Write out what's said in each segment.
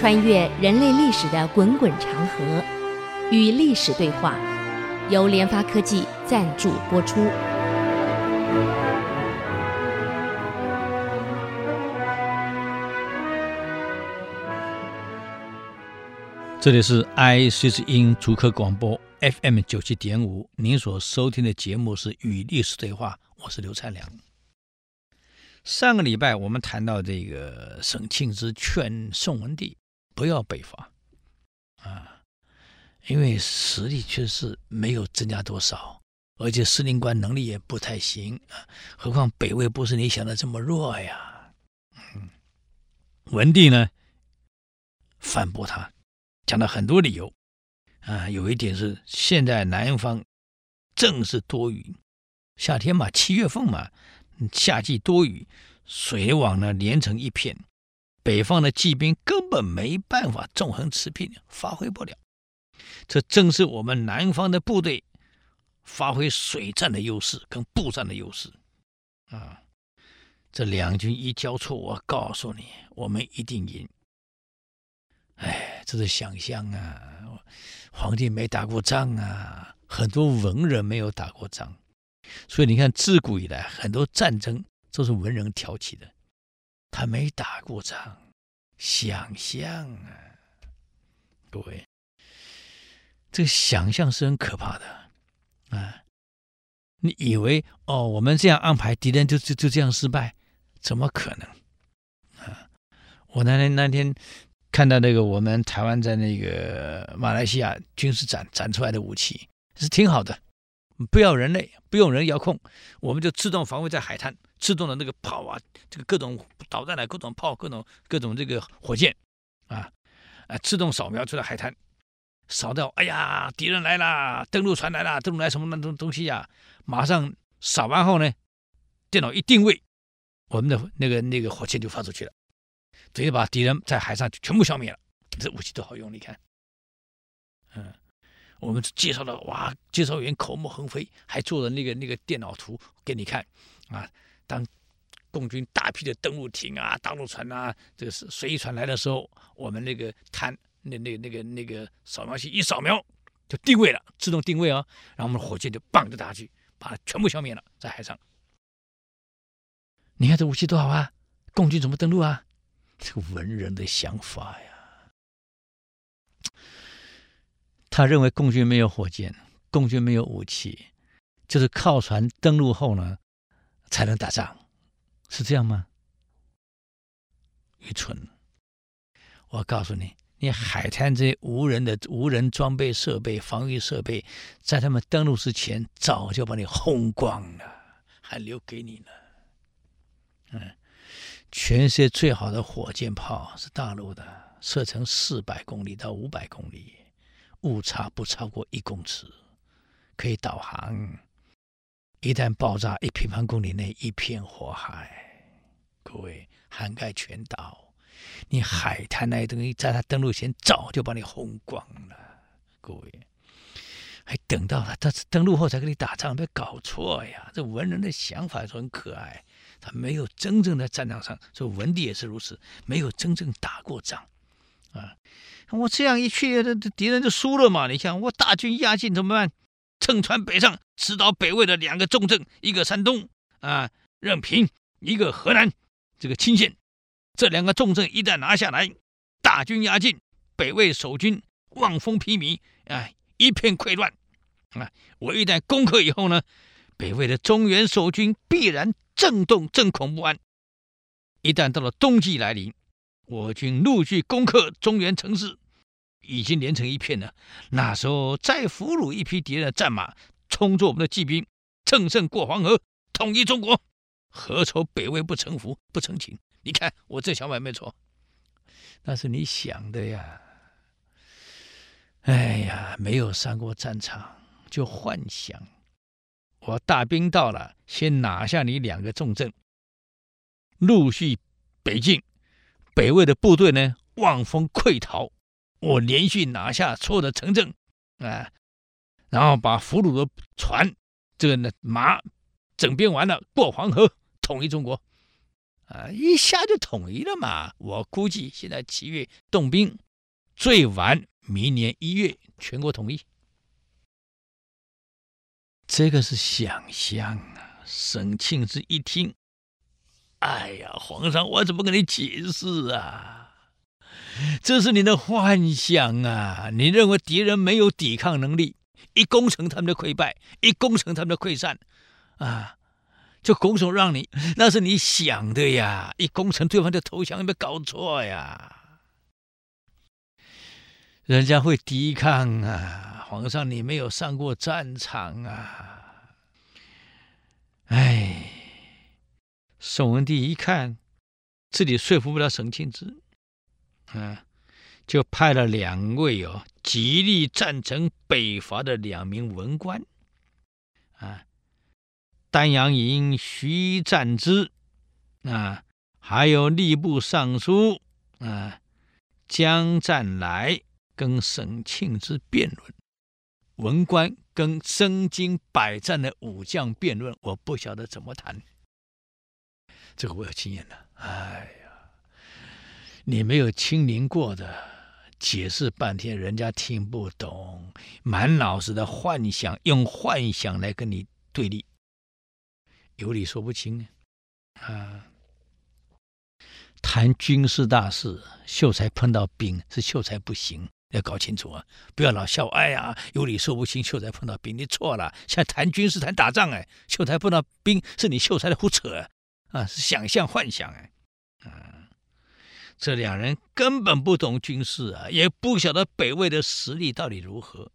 穿越人类历史的滚滚长河，与历史对话，由联发科技赞助播出。这里是 IC 之音竹科广播 FM 九七点五，您所收听的节目是《与历史对话》，我是刘灿良。上个礼拜我们谈到这个沈庆之劝宋文帝不要北伐啊，因为实力确实没有增加多少，而且司令官能力也不太行啊，何况北魏不是你想的这么弱呀。嗯，文帝呢反驳他。讲了很多理由，啊，有一点是现在南方正是多雨，夏天嘛，七月份嘛，夏季多雨，水网呢连成一片，北方的骑兵根本没办法纵横驰骋，发挥不了。这正是我们南方的部队发挥水战的优势跟步战的优势，啊，这两军一交错，我告诉你，我们一定赢。哎，这是想象啊！皇帝没打过仗啊，很多文人没有打过仗，所以你看，自古以来很多战争都是文人挑起的。他没打过仗，想象啊！各位，这个想象是很可怕的啊！你以为哦，我们这样安排，敌人就就就这样失败？怎么可能啊？我那天那天。看到那个我们台湾在那个马来西亚军事展展出来的武器是挺好的，不要人类，不用人遥控，我们就自动防卫在海滩，自动的那个炮啊，这个各种导弹啊，各种炮，各种各种这个火箭啊，啊，自动扫描出来海滩，扫到，哎呀，敌人来了，登陆船来了，登陆来什么那东东西呀、马上扫完后呢，电脑一定位，我们的那个那个火箭就发出去了。直接把敌人在海上全部消灭了，这武器都好用，你看，嗯，我们介绍的哇，介绍员口沫横飞，还做了那个那个电脑图给你看啊。当共军大批的登陆艇啊、大陆船啊、这个是随船来的时候，我们那个滩那那那个那个扫描器一扫描就定位了，自动定位哦，然后我们火箭就棒就打去，把它全部消灭了，在海上。你看这武器多好啊！共军怎么登陆啊？这个文人的想法呀，他认为共军没有火箭，共军没有武器，就是靠船登陆后呢，才能打仗，是这样吗？愚蠢！我告诉你，你海滩这些无人的无人装备设备、防御设备，在他们登陆之前，早就把你轰光了，还留给你呢。嗯。全世界最好的火箭炮是大陆的，射程四百公里到五百公里，误差不超过一公尺，可以导航。一旦爆炸，一平方公里内一片火海，各位涵盖全岛。你海滩那些东西，在他登陆前早就把你轰光了，各位，还等到他他登陆后才跟你打仗，别搞错呀！这文人的想法是很可爱。他没有真正的战场上，所以文帝也是如此，没有真正打过仗，啊，我这样一去，这敌人就输了嘛。你想，我大军压境怎么办？乘船北上，直捣北魏的两个重镇，一个山东啊任平，一个河南这个钦县。这两个重镇一旦拿下来，大军压境，北魏守军望风披靡，啊，一片溃乱。啊，我一旦攻克以后呢，北魏的中原守军必然。震动，震恐不安。一旦到了冬季来临，我军陆续攻克中原城市，已经连成一片了。那时候再俘虏一批敌人的战马，充作我们的骑兵，乘胜过黄河，统一中国，何愁北魏不臣服、不成情？你看我这想法没错，那是你想的呀。哎呀，没有上过战场就幻想。我大兵到了，先拿下你两个重镇，陆续北进。北魏的部队呢，望风溃逃。我连续拿下所有的城镇，啊，然后把俘虏的船，这个呢马整编完了，过黄河，统一中国。啊，一下就统一了嘛。我估计现在七月动兵，最晚明年一月全国统一。这个是想象啊！沈庆之一听，哎呀，皇上，我怎么跟你解释啊？这是你的幻想啊！你认为敌人没有抵抗能力，一攻城他们就溃败，一攻城他们就溃散，啊，就拱手让你，那是你想的呀！一攻城对方就投降，有没有搞错呀？人家会抵抗啊！皇上，你没有上过战场啊！哎，宋文帝一看自己说服不了沈庆之。啊，就派了两位哦，极力赞成北伐的两名文官，啊，丹阳尹徐赞之，啊，还有吏部尚书啊江湛来跟沈庆之辩论，文官跟身经百战的武将辩论，我不晓得怎么谈，这个我有经验的，哎呀。你没有亲临过的，解释半天人家听不懂，满脑子的幻想，用幻想来跟你对立，有理说不清啊！谈军事大事，秀才碰到兵是秀才不行，要搞清楚啊！不要老笑，哎呀，有理说不清，秀才碰到兵，你错了。现在谈军事谈打仗，哎，秀才碰到兵是你秀才的胡扯，啊是想象幻想哎，啊。这两人根本不懂军事啊，也不晓得北魏的实力到底如何，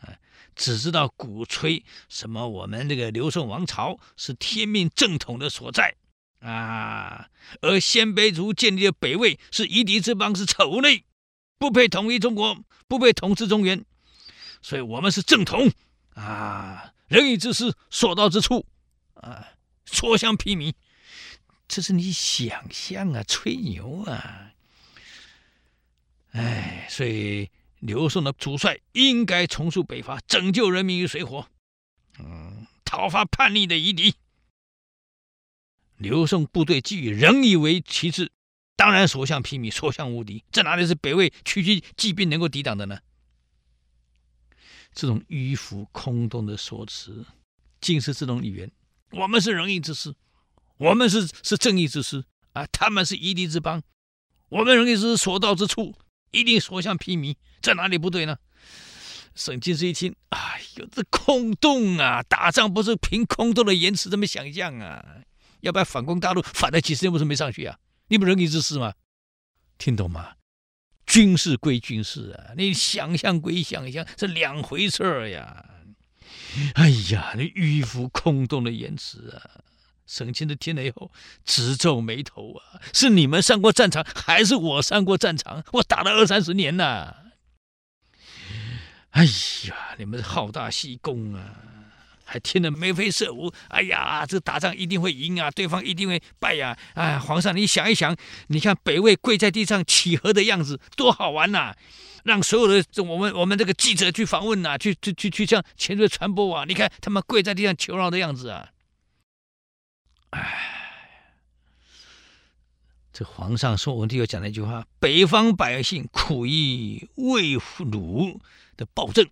啊，只知道鼓吹什么我们这个刘宋王朝是天命正统的所在啊，而鲜卑族建立的北魏是夷狄之邦，是丑类，不配统一中国，不配统治中原，所以我们是正统啊，仁义之师，所到之处啊，所向披靡。这是你想象啊，吹牛啊！哎，所以刘宋的主帅应该重塑北伐，拯救人民于水火，嗯，讨伐叛逆的夷狄。刘宋部队基于仁义为旗帜，当然所向披靡，所向无敌。这哪里是北魏区区骑兵能够抵挡的呢？这种迂腐空洞的说辞，尽是这种语言。我们是仁义之师。我们是是正义之师啊，他们是夷狄之邦，我们仁义之所到之处一定所向披靡，这哪里不对呢？沈庆之一听，哎呦，这空洞啊！打仗不是凭空洞的言辞这么想象啊！要不然反攻大陆反了几十年，不是没上去啊？你不仁义之师吗？听懂吗？军事归军事啊，你想象归想象，是两回事儿呀！哎呀，你迂腐空洞的言辞啊！沈庆之听了以后直皱眉头啊！是你们上过战场，还是我上过战场？我打了二三十年呐！哎呀，你们好大喜功啊，还听得眉飞色舞！哎呀，这打仗一定会赢啊，对方一定会败呀！哎，皇上，你想一想，你看北魏跪在地上乞和的样子，多好玩呐！让所有的这我们我们这个记者去访问呐，去去去去向前线传播啊！你看他们跪在地上求饶的样子啊！哎，这皇上说，文帝又讲了一句话：“北方百姓苦于魏虏的暴政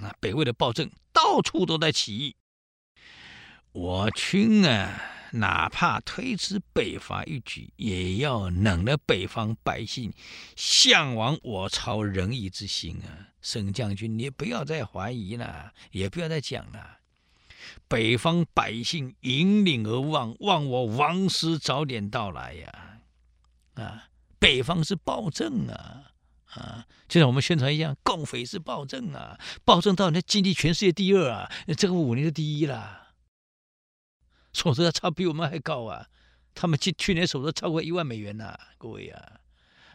啊，北魏的暴政到处都在起义。我军啊，哪怕推迟北伐一举，也要冷了北方百姓向往我朝仁义之心啊！沈将军，你不要再怀疑了，也不要再讲了。”北方百姓引领而望，望我王师早点到来呀！啊，北方是暴政啊！啊，就像我们宣传一样，共匪是暴政啊！暴政到人家经济全世界第二啊，这个五年的第一了，所得超比我们还高啊！他们去去年所得超过一万美元呐、各位啊！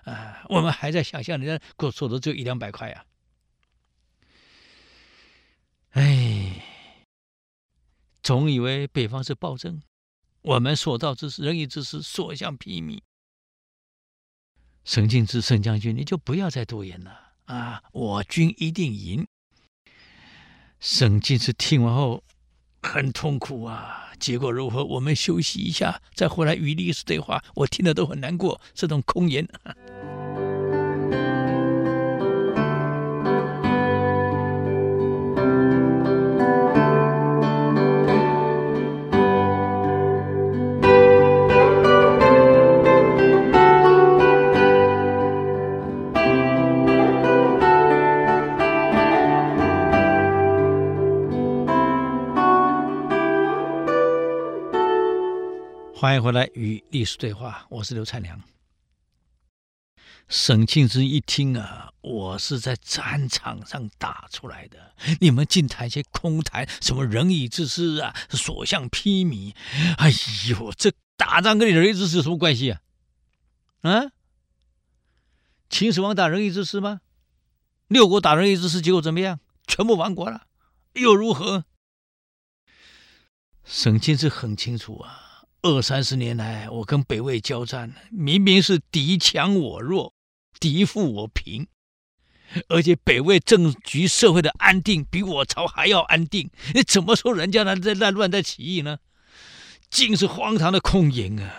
啊，我们还在想象人家过所得只有一两百块啊！哎。总以为北方是暴政，我们所到之时仁义之师，所向披靡。沈庆之，沈将军，你就不要再多言了啊！我军一定赢。沈庆之听完后，很痛苦啊。结果如何？我们休息一下，再回来与历史对话。我听了都很难过，这种空言。欢迎回来与历史对话，我是刘灿良。沈庆之一听啊，我是在战场上打出来的，你们净谈些空谈，什么仁义之师啊，所向披靡。哎呦，这打仗跟你仁义之师有什么关系啊？啊？秦始皇打仁义之师吗？六国打仁义之师，结果怎么样？全部亡国了，又如何？沈庆之很清楚啊。二三十年来，我跟北魏交战，明明是敌强我弱，敌富我贫，而且北魏政局社会的安定比我朝还要安定。你怎么说人家呢在在乱在起义呢？尽是荒唐的空言啊！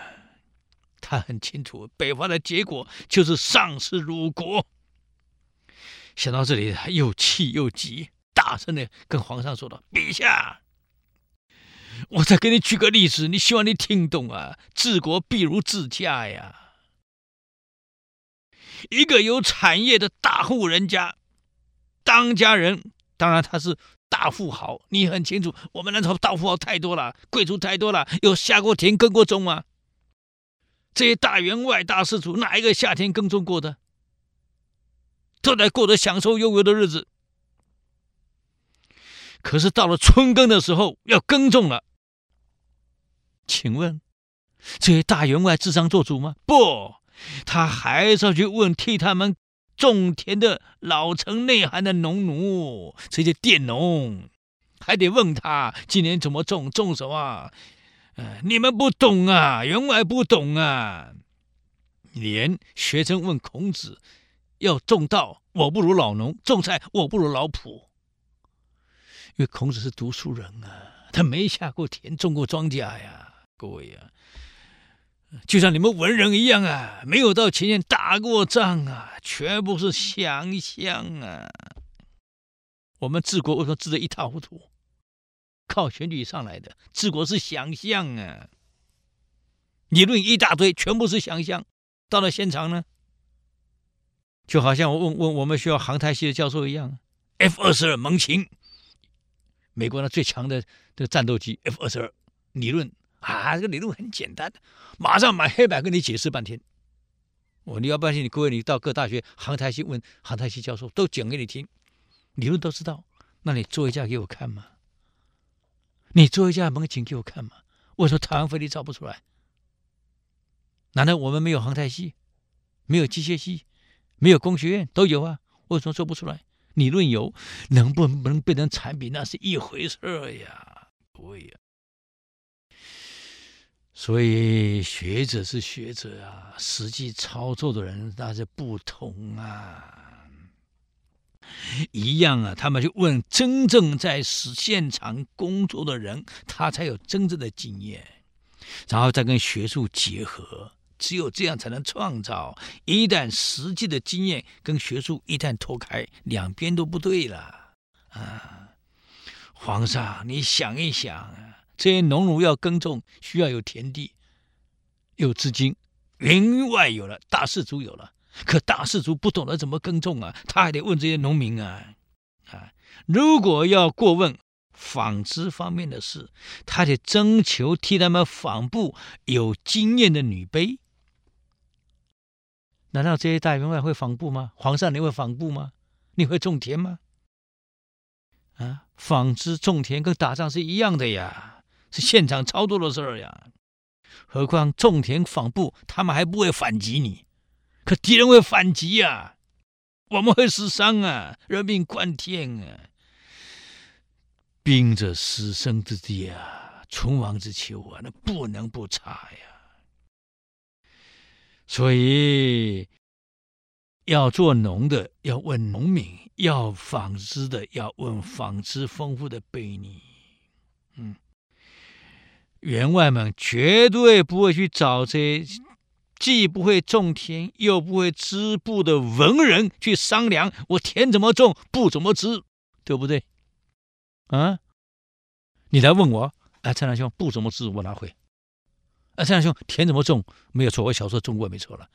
他很清楚，北伐的结果就是丧失鲁国。想到这里，他又气又急，大声的跟皇上说道：“陛下。”我再给你举个例子，你希望你听懂啊？治国必如治家呀。一个有产业的大户人家，当家人当然他是大富豪，你很清楚。我们南朝大富豪太多了，贵族太多了，有下过田耕过种吗？这些大员外大士族，哪一个下田耕种过的？都在过着享受悠悠的日子。可是到了春耕的时候，要耕种了。请问，这些大员外智商做主吗？不，他还是要去问替他们种田的老成内涵的农奴，这些佃农，还得问他今年怎么种，种什么？呃，你们不懂啊，员外不懂啊。连学生问孔子，要种稻，我不如老农；种菜，我不如老仆。因为孔子是读书人啊，他没下过田，种过庄稼呀，各位呀，就像你们文人一样啊，没有到前线打过仗啊，全部是想象啊。我们治国为什么治得一塌糊涂？靠选举上来的，治国是想象啊，理论一大堆，全部是想象。到了现场呢，就好像我问问我们学校航太系的教授一样，F 二十二猛禽。美国那最强的这个战斗机 F 二十二理论啊，这个理论很简单，马上买黑板跟你解释半天。我你要不信，你各位你到各大学航太系问航太系教授，都讲给你听，理论都知道。那你做一架给我看嘛？你做一架猛禽给我看嘛？为什么台湾飞机造不出来？难道我们没有航太系，没有机械系，没有工学院都有啊？为什么做不出来？理论有，能不能变成产品，那是一回事呀，对呀。所以学者是学者啊，实际操作的人那是不同啊，一样啊。他们就问真正在实现场工作的人，他才有真正的经验，然后再跟学术结合。只有这样才能创造。一旦实际的经验跟学术一旦脱开，两边都不对了啊！皇上，你想一想啊，这些农奴要耕种，需要有田地，有资金，云外有了，大士族有了，可大士族不懂得怎么耕种啊，他还得问这些农民啊啊！如果要过问纺织方面的事，他得征求替他们纺布有经验的女婢。难道这些大员外会纺布吗？皇上，你会纺布吗？你会种田吗？啊，纺织种田跟打仗是一样的呀，是现场操作的事儿呀。何况种田纺布，他们还不会反击你，可敌人会反击呀，我们会死伤啊，人命关天啊。兵者，死生之地啊，存亡之秋啊，那不能不查呀。所以，要做农的要问农民，要纺织的要问纺织丰富的贝尼。嗯，员外们绝对不会去找这既不会种田又不会织布的文人去商量，我田怎么种，布怎么织，对不对？啊，你来问我，哎，蔡良兄，布怎么织，我哪会？啊，蔡良兄，田怎么种，没有错，我小时候种过，没错了，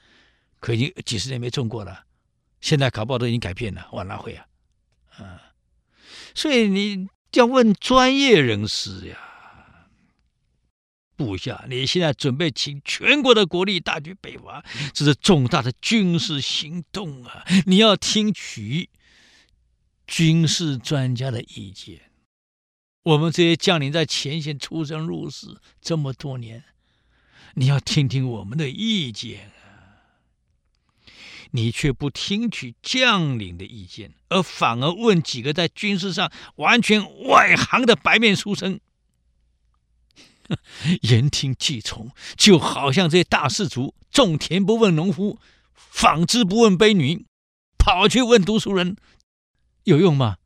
可已经几十年没种过了，现在搞不好都已经改变了，我哪会啊？啊，所以你要问专业人士呀。部下，你现在准备请全国的国力大举北伐，这是重大的军事行动啊！你要听取军事专家的意见。我们这些将领在前线出生入死这么多年，你要听听我们的意见啊！你却不听取将领的意见，而反而问几个在军事上完全外行的白面书生。言听计从，就好像这些大士族种田不问农夫，纺织不问婢女，跑去问读书人，有用吗？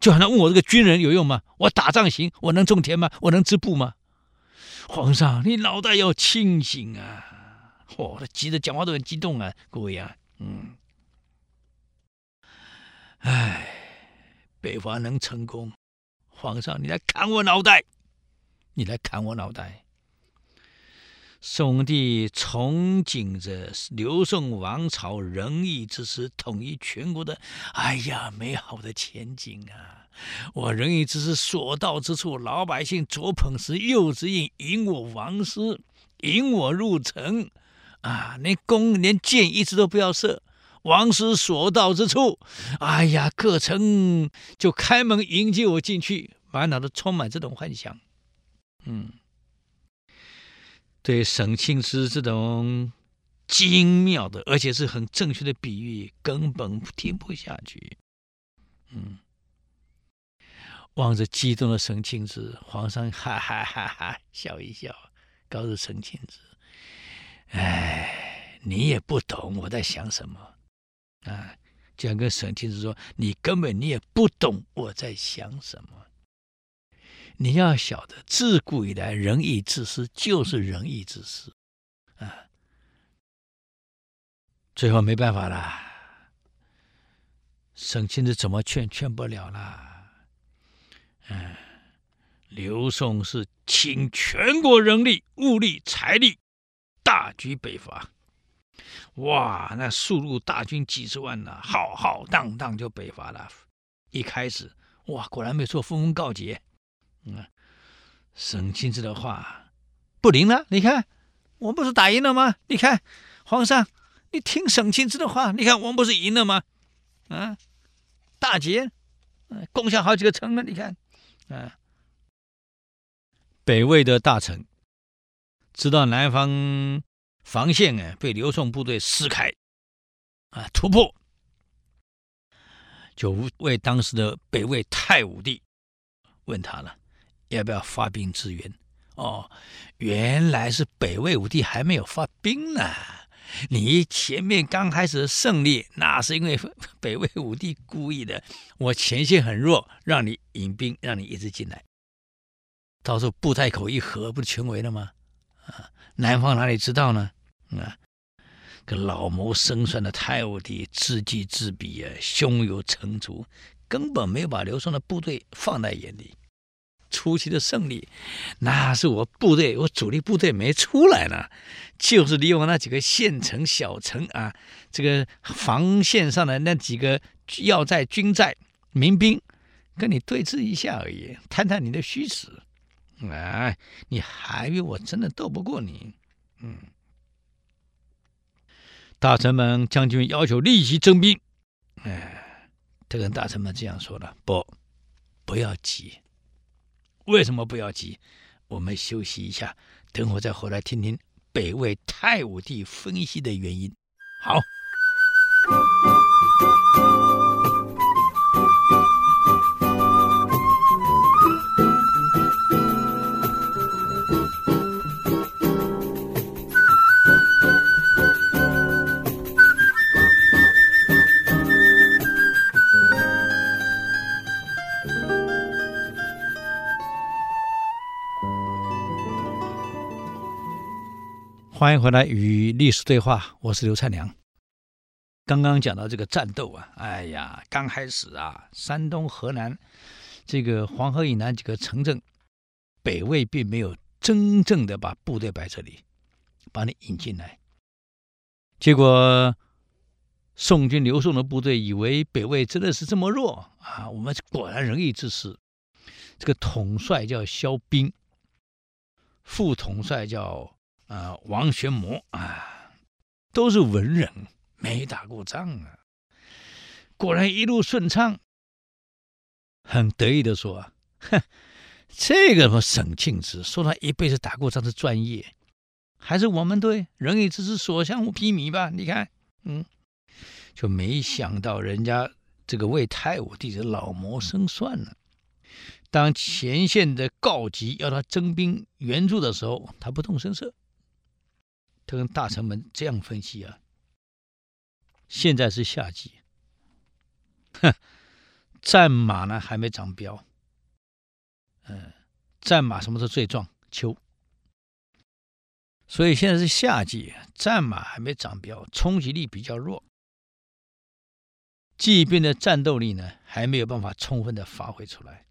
就好像问我这个军人有用吗？我打仗行，我能种田吗？我能织布吗？皇上，你脑袋要清醒啊！嚯、哦，他急得讲话都很激动啊，各位啊，嗯，哎，北伐能成功，皇上你来砍我脑袋。你来砍我脑袋！宋帝憧憬着刘宋王朝仁义之师统一全国的，哎呀，美好的前景啊！我仁义之师所到之处，老百姓左捧石，右指引，引我王师，引我入城啊！连弓连箭一直都不要射，王师所到之处，哎呀，各城就开门迎接我进去，满脑子充满这种幻想。嗯，对沈庆之这种精妙的，而且是很正确的比喻，根本听不下去。嗯，望着激动的沈庆之，皇上哈哈哈哈笑一笑，告诉沈庆之：“哎，你也不懂我在想什么啊！”这样跟沈庆之说：“你根本你也不懂我在想什么。”你要晓得，自古以来，仁义之师就是仁义之师，啊，最后没办法了，沈庆之怎么劝，劝不了了，嗯，刘宋是倾全国人力、物力、财力，大举北伐，哇，那数路大军几十万呐，浩浩荡荡就北伐了。一开始，哇，果然没错，丰功告捷。嗯，沈庆之的话不灵了。你看，我们不是打赢了吗？你看，皇上，你听沈庆之的话。你看，我们不是赢了吗？啊，大捷，嗯，攻下好几个城了。你看，啊，北魏的大臣知道南方防线啊被刘宋部队撕开，啊，突破，就为当时的北魏太武帝问他了。要不要发兵支援？哦，原来是北魏武帝还没有发兵呢。你前面刚开始胜利，那是因为 北魏武帝故意的。我前线很弱，让你引兵，让你一直进来。到时候布袋口一合，不是全围了吗？啊，南方哪里知道呢？啊，个老谋深算的太武帝知己知彼啊，胸有成竹，根本没有把刘宋的部队放在眼里。初期的胜利，那是我部队，我主力部队没出来呢，就是利用那几个县城、小城啊，这个防线上的那几个要寨、军寨、民兵，跟你对峙一下而已，探探你的虚实。哎，你还以为我真的斗不过你？嗯，大臣们、将军要求立即征兵。哎，他跟大臣们这样说了：不，不要急。为什么不要急？我们休息一下，等会再回来听听北魏太武帝分析的原因。好。欢迎回来与历史对话，我是刘灿良。刚刚讲到这个战斗啊，哎呀，刚开始啊，山东、河南这个黄河以南几个城镇，北魏并没有真正的把部队摆这里，把你引进来。结果宋军刘宋的部队以为北魏真的是这么弱啊，我们果然仁义之师。这个统帅叫萧兵，副统帅叫、呃、王玄谟啊，都是文人，没打过仗啊，果然一路顺畅，很得意的说：“哼，这个什么沈庆之，说他一辈子打过仗是专业，还是我们队仁义之师所向披靡吧？你看，嗯，就没想到人家这个魏太武帝的老谋深算了。”当前线的告急要他征兵援助的时候，他不动声色。他跟大臣们这样分析啊：现在是夏季，哼，战马呢还没长膘。嗯，战马什么时候最壮？秋。所以现在是夏季，战马还没长膘，冲击力比较弱，骑兵的战斗力呢还没有办法充分的发挥出来。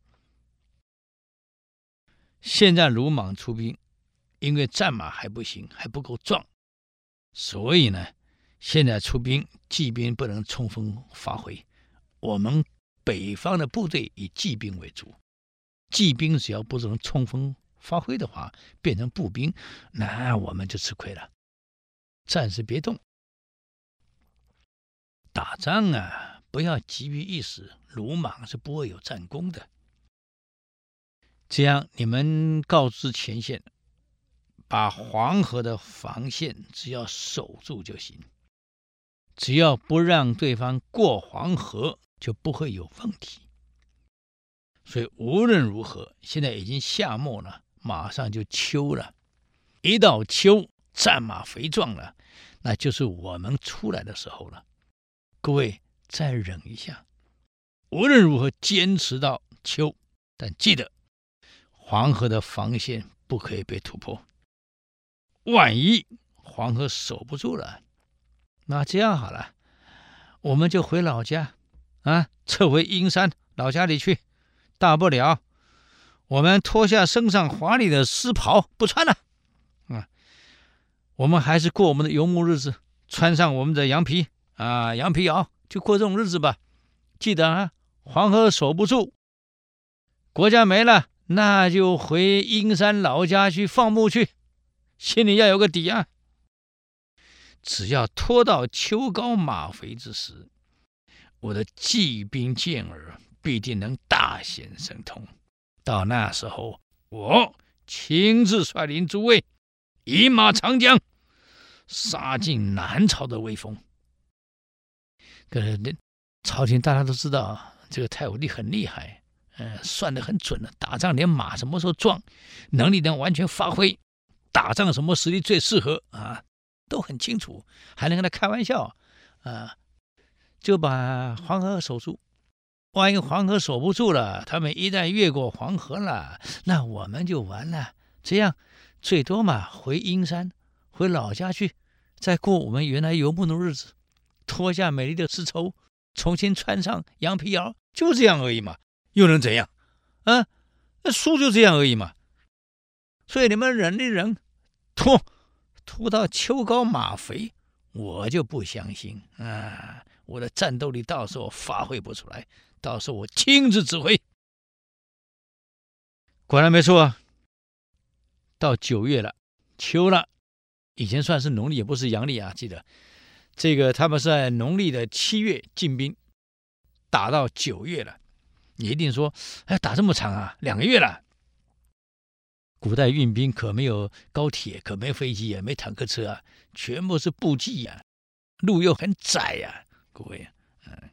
现在鲁莽出兵，因为战马还不行，还不够壮，所以呢，现在出兵，骑兵不能充分发挥。我们北方的部队以骑兵为主，骑兵只要不能充分发挥的话，变成步兵，那我们就吃亏了。暂时别动，打仗啊，不要急于一时，鲁莽是不会有战功的。这样，你们告知前线，把黄河的防线只要守住就行，只要不让对方过黄河，就不会有问题。所以无论如何，现在已经夏末了，马上就秋了。一到秋，战马肥壮了，那就是我们出来的时候了。各位再忍一下，无论如何坚持到秋，但记得。黄河的防线不可以被突破，万一黄河守不住了，那这样好了，我们就回老家，啊，撤回阴山老家里去，大不了我们脱下身上华丽的丝袍不穿了，啊，我们还是过我们的游牧日子，穿上我们的羊皮啊羊皮袄，就过这种日子吧。记得啊，黄河守不住，国家没了。那就回阴山老家去放牧去，心里要有个底啊。只要拖到秋高马肥之时，我的骑兵健儿必定能大显神通。到那时候，我亲自率领诸位，以马长江，杀尽南朝的威风。可是，朝廷大家都知道，这个太武帝很厉害。嗯，算得很准了。打仗连马什么时候壮，能力能完全发挥，打仗什么实力最适合啊，都很清楚。还能跟他开玩笑啊，就把黄河守住。万一黄河守不住了，他们一旦越过黄河了，那我们就完了。这样最多嘛，回阴山，回老家去，再过我们原来游牧的日子，脱下美丽的丝绸，重新穿上羊皮袄，就这样而已嘛。又能怎样？啊，那输就这样而已嘛。所以你们忍一忍，拖拖到秋高马肥，我就不相信啊！我的战斗力到时候发挥不出来，到时候我亲自指挥。果然没错啊。到九月了，秋了，以前算是农历，也不是阳历啊。记得这个，他们是在农历的七月进兵，打到九月了。你一定说，哎，打这么长啊，两个月了。古代运兵可没有高铁，可没飞机啊，没坦克车啊，全部是步骑呀，路又很窄呀，各位，嗯，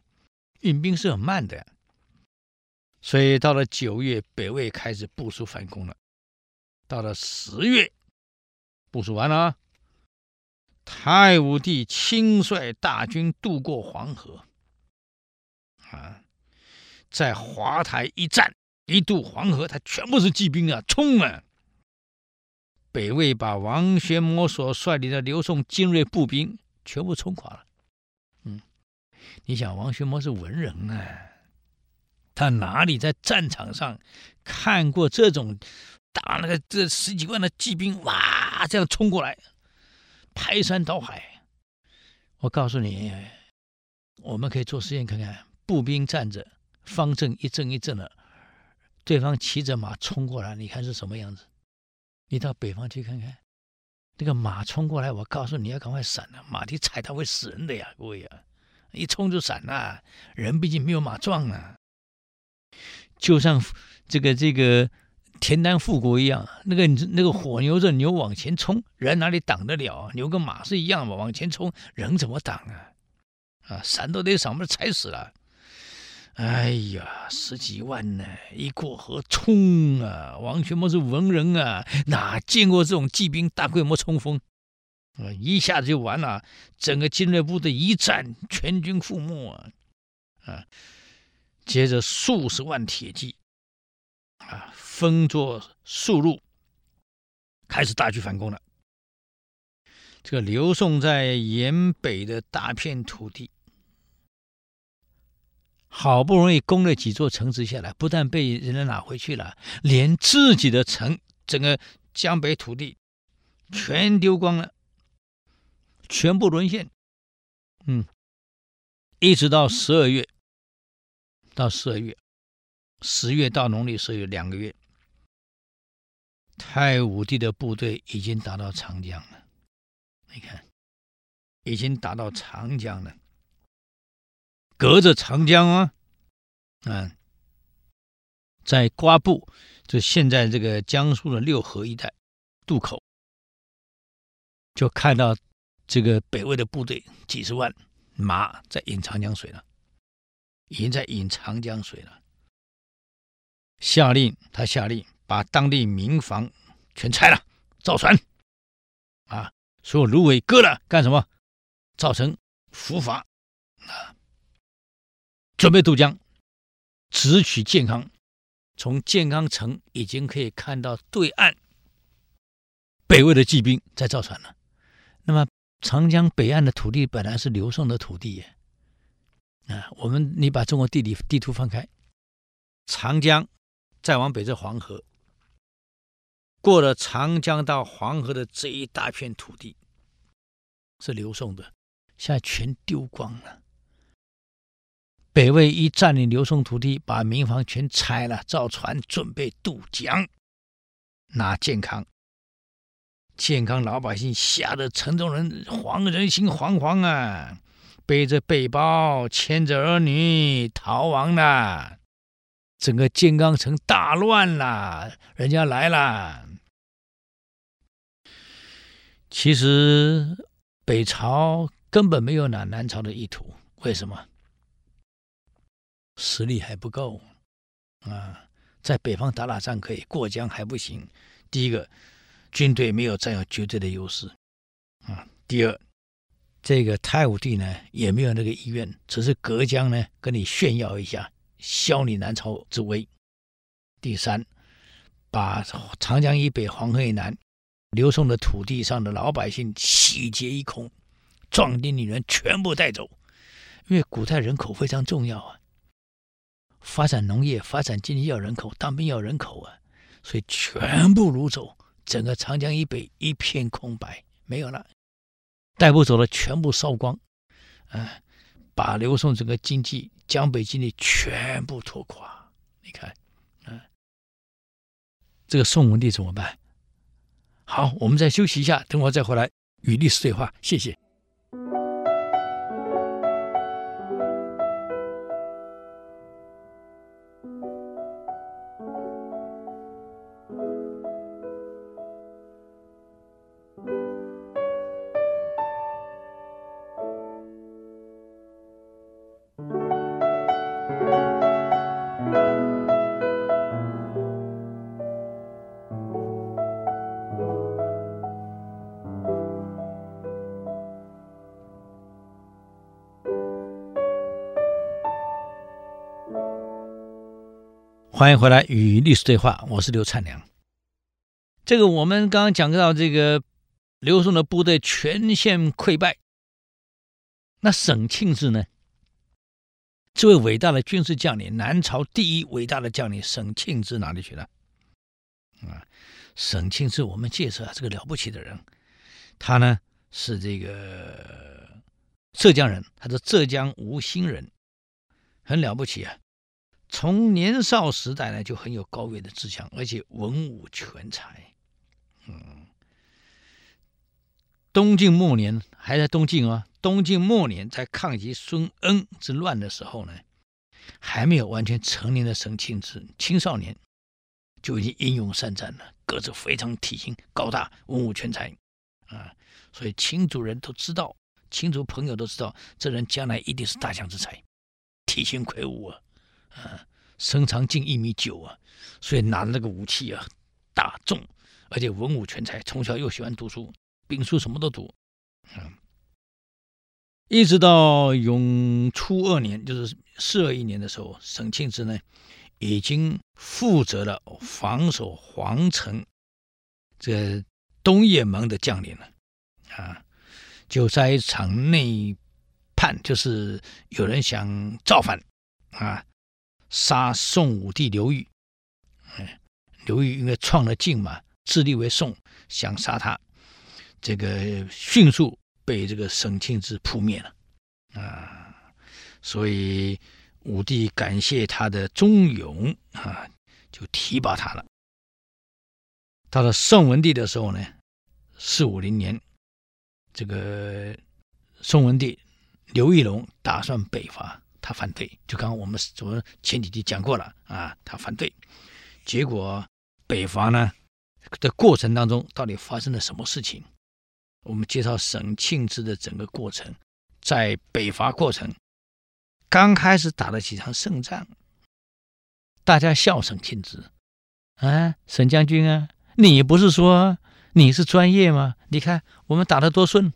运兵是很慢的。所以到了九月，北魏开始部署反攻了。到了十月，部署完了，太武帝亲率大军渡过黄河，啊。在华台一战，一渡黄河，他全部是骑兵啊，冲啊！北魏把王玄谟所率领的刘宋精锐步兵全部冲垮了。嗯，你想王玄谟是文人啊，他哪里在战场上看过这种打那个这十几万的骑兵哇这样冲过来，排山倒海？我告诉你，我们可以做实验看看，步兵站着，方阵一阵一阵的，对方骑着马冲过来，你看是什么样子？你到北方去看看，那个马冲过来，我告诉你要赶快闪了，马蹄踩它会死人的呀，各位啊，一冲就闪了，人毕竟没有马壮啊。就像这个这个田单复国一样，那个那个火牛着牛往前冲，人哪里挡得了？牛跟马是一样嘛，往前冲，人怎么挡啊？啊，闪都得闪，不是踩死了。哎呀，十几万呢，一过河冲啊！王玄谟是文人啊，哪见过这种骑兵大规模冲锋？啊，一下子就完了，整个精锐部队一战，全军覆没啊！啊，接着数十万铁骑啊，分作数路，开始大举反攻了。这个刘宋在陜北的大片土地。好不容易攻了几座城池下来，不但被人家拿回去了，连自己的城，整个江北土地全丢光了，全部沦陷。嗯，一直到十二月，到十二月，十月到农历十月两个月，太武帝的部队已经打到长江了。你看，已经打到长江了。隔着长江啊，啊，在瓜埠，就现在这个江苏的六合一带渡口，就看到这个北魏的部队几十万马在饮长江水了，已经在饮长江水了。下令，他下令把当地民房全拆了，造船，啊，所有芦苇割了，干什么？造成浮筏啊。准备渡江，直取建康。从建康城已经可以看到对岸北魏的骑兵在造船了。那么长江北岸的土地本来是刘宋的土地耶。啊，我们你把中国地理地图翻开，长江再往北是黄河，过了长江到黄河的这一大片土地是刘宋的，现在全丢光了。北魏一占领刘宋土地，把民房全拆了，造船准备渡江，拿建康。建康老百姓吓得城中人惶，人心惶惶啊，背着背包，牵着儿女逃亡了。整个建康城大乱了，人家来了。其实北朝根本没有拿南朝的意图，为什么？实力还不够啊，在北方打打仗可以，过江还不行。第一个，军队没有占有绝对的优势啊。第二，这个太武帝呢也没有那个意愿，只是隔江呢跟你炫耀一下，消你南朝之威。第三，把长江以北、黄河以南、刘宋的土地上的老百姓洗劫一空，壮丁女人全部带走，因为古代人口非常重要啊。发展农业、发展经济要人口，当兵要人口啊，所以全部掳走，整个长江以北一片空白，没有了，带不走的全部烧光，啊，把刘宋整个经济、江北经济全部拖垮。你看，啊，这个宋文帝怎么办？好，我们再休息一下，等会再回来与历史对话。谢谢。欢迎回来与历史对话，我是刘灿良。这个我们刚刚讲到这个刘宋的部队全线溃败，那沈庆之呢？这位伟大的军事将领，南朝第一伟大的将领沈庆之哪里去了？啊，沈庆之我们介绍啊，这个了不起的人，他呢是这个浙江人，他是浙江吴兴人，很了不起啊。从年少时代呢就很有高远的志向，而且文武全才。嗯，东晋末年还在东晋啊，东晋末年在抗击孙恩之乱的时候呢，还没有完全成年的沈庆之青少年就已经英勇善战了，个子非常体型高大，文武全才啊，所以秦族人都知道，秦族朋友都知道，这人将来一定是大将之才，体型魁梧啊。啊，身长近一米九啊，所以拿着那个武器啊，大重，而且文武全才，从小又喜欢读书，兵书什么都读，嗯，一直到永初二年，就是四二一年的时候，沈庆之呢，已经负责了防守皇城这东掖门的将领了，啊，就在一场内叛，就是有人想造反，啊。杀宋武帝刘裕，哎，刘裕因为创了晋嘛，自立为宋，想杀他，这个迅速被这个沈庆之扑灭了啊！所以武帝感谢他的忠勇啊，就提拔他了。到了宋文帝的时候呢，四五零年，这个宋文帝刘义隆打算北伐。他反对，就刚刚我们昨前几集讲过了啊？他反对，结果北伐呢的过程当中，到底发生了什么事情？我们介绍沈庆之的整个过程，在北伐过程刚开始打了几场胜仗，大家笑沈庆之啊，沈将军啊，你不是说你是专业吗？你看我们打得多顺。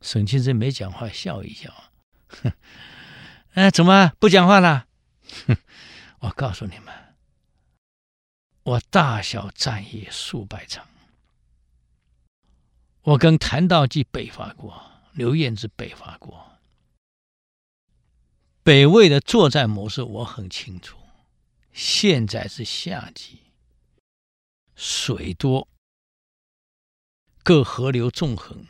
沈庆之没讲话，笑一笑。哼，哎，怎么不讲话了？哼，我告诉你们，我大小战役数百场，我跟谭道济北伐过，刘晏之北伐过，北魏的作战模式我很清楚。现在是夏季，水多，各河流纵横，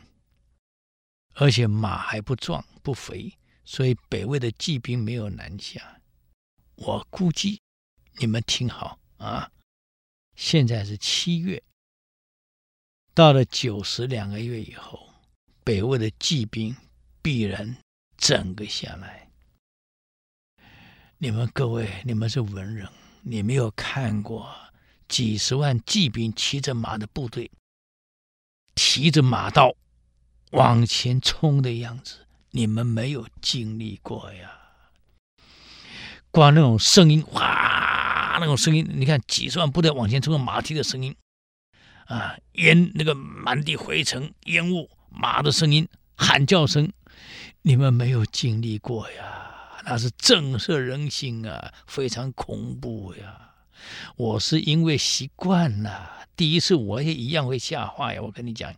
而且马还不壮不肥。所以北魏的骑兵没有南下，我估计，你们听好啊！现在是七月，到了九十两个月以后，北魏的骑兵必然整个下来。你们各位，你们是文人，你没有看过几十万骑兵骑着马的部队，提着马刀往前冲的样子。你们没有经历过呀！光那种声音，哇，那种声音，你看几十万部队往前冲的马蹄的声音，啊，烟那个满地灰尘、烟雾，马的声音、喊叫声，你们没有经历过呀！那是震慑人心啊，非常恐怖呀！我是因为习惯了，第一次我也一样会吓坏呀，我跟你讲。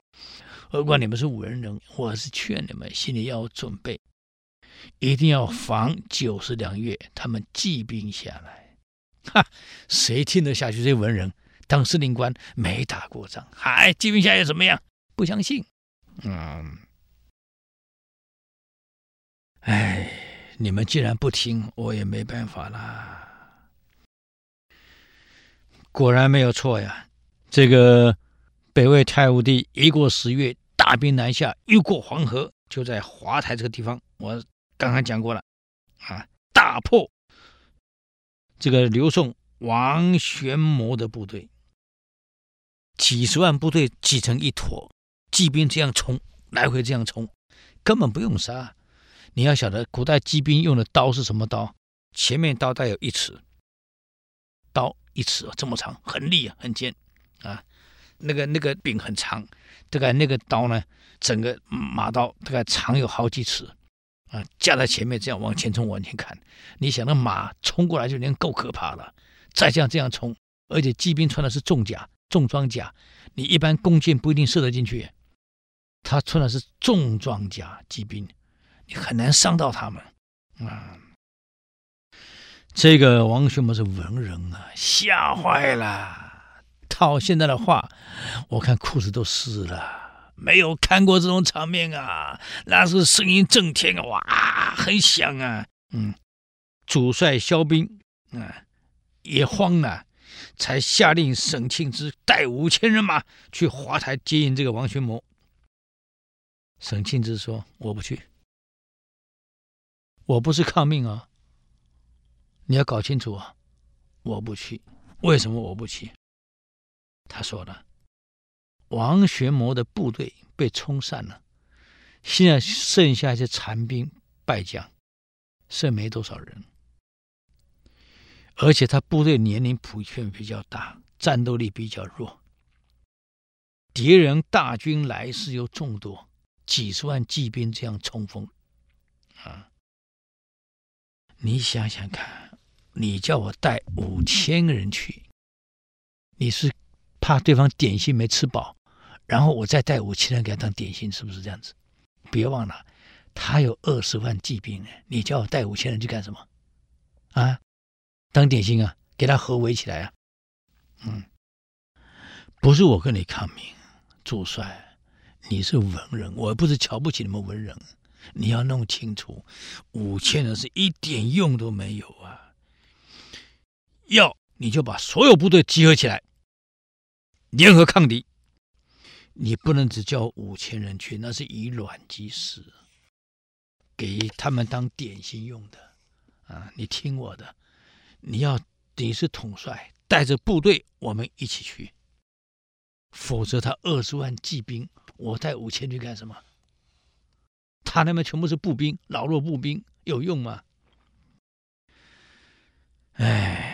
何况你们是文人，我是劝你们心里要有准备，一定要防九十两月他们骑兵下来。哈，谁听得下去？这些文人当司令官没打过仗，还，骑兵下来怎么样？不相信。嗯，哎，你们既然不听，我也没办法啦。果然没有错呀，这个北魏太武帝一过十月。大兵南下，越过黄河，就在华台这个地方。我刚刚讲过了，啊，大破这个刘宋王玄谟的部队，几十万部队挤成一坨，骑兵这样冲，来回这样冲，根本不用杀。你要晓得，古代骑兵用的刀是什么刀？前面刀带有一尺，刀一尺这么长，很利啊，很尖啊。那个那个柄很长，这个那个刀呢，整个马刀大概长有好几尺，啊，架在前面这样往前冲，往前看，你想那马冲过来就已经够可怕了，再这样这样冲，而且骑兵穿的是重甲，重装甲，你一般弓箭不一定射得进去。他穿的是重装甲骑兵，你很难伤到他们啊。这个王学嬷是文人啊，吓坏了。套现在的话，我看裤子都湿了，没有看过这种场面啊！那是声音震天啊，哇，很响啊。嗯，主帅萧兵啊也慌了，才下令沈庆之带五千人马去华台接应这个王学嬷。沈庆之说：“我不去，我不是抗命啊！你要搞清楚啊，我不去。为什么我不去？”他说了：“王学嬷的部队被冲散了，现在剩下一些残兵败将，剩没多少人。而且他部队年龄普遍比较大，战斗力比较弱。敌人大军来势又众多，几十万骑兵这样冲锋，啊！你想想看，你叫我带五千个人去，你是？”怕对方点心没吃饱，然后我再带五千人给他当点心，是不是这样子？别忘了，他有二十万骑兵呢。你叫我带五千人去干什么？啊，当点心啊，给他合围起来啊。嗯，不是我跟你抗命，主帅，你是文人，我不是瞧不起你们文人。你要弄清楚，五千人是一点用都没有啊。要你就把所有部队集合起来。联合抗敌，你不能只叫五千人去，那是以卵击石，给他们当点心用的啊！你听我的，你要你是统帅，带着部队，我们一起去。否则他二十万骑兵，我带五千去干什么？他那边全部是步兵，老弱步兵有用吗？哎。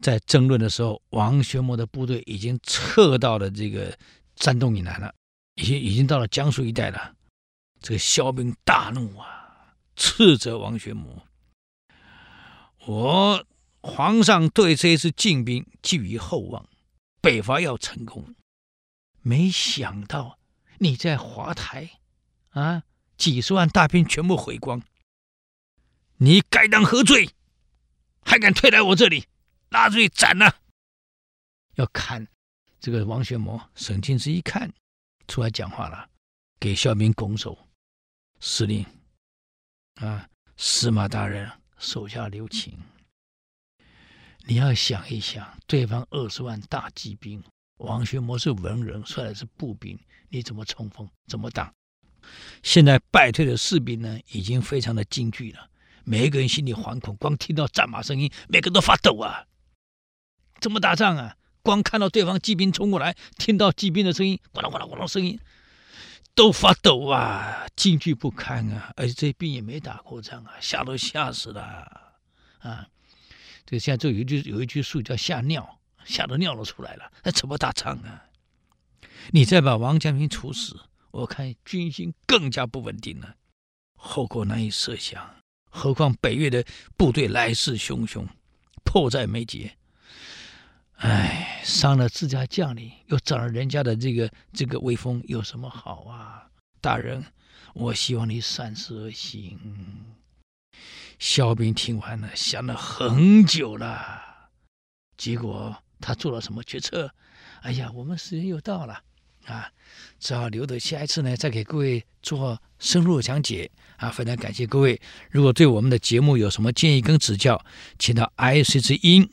在争论的时候，王学嬷的部队已经撤到了这个山东以南了，已经已经到了江苏一带了。这个萧兵大怒啊，斥责王学嬷：“我皇上对这一次进兵寄予厚望，北伐要成功，没想到你在华台啊，几十万大兵全部毁光，你该当何罪？还敢退来我这里？”拉出去斩了！要砍这个王学嬷，沈庆之一看出来讲话了，给萧兵拱手，司令啊，司马大人手下留情。你要想一想，对方二十万大骑兵，王学嬷是文人，率的是步兵，你怎么冲锋？怎么挡？现在败退的士兵呢，已经非常的惊惧了，每一个人心里惶恐，光听到战马声音，每个人都发抖啊！怎么打仗啊？光看到对方骑兵冲过来，听到骑兵的声音，咣当咣当咣当声音，都发抖啊，惊惧不堪啊！而且这兵也没打过仗啊，吓都吓死了啊！这现在就有一句有一句术语叫吓尿，吓得尿都出来了，那怎么打仗啊？你再把王将军处死，我看军心更加不稳定了，后果难以设想。何况北越的部队来势汹汹，迫在眉睫。哎，伤了自家将领，又长了人家的这个这个威风，有什么好啊？大人，我希望你三思而行。萧兵听完了，想了很久了，结果他做了什么决策？哎呀，我们时间又到了啊，只好留着下一次呢，再给各位做深入讲解啊！非常感谢各位，如果对我们的节目有什么建议跟指教，请到 IC 之音。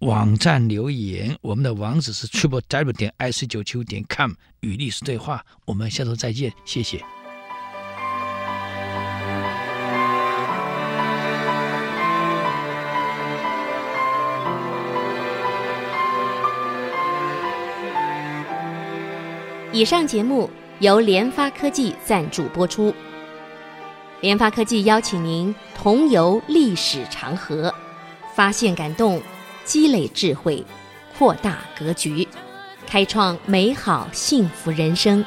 网站留言，我们的网址是 triple w 点 i c 九七五点 com，与历史对话。我们下周再见，谢谢。以上节目由联发科技赞助播出。联发科技邀请您同游历史长河，发现感动。积累智慧，扩大格局，开创美好幸福人生。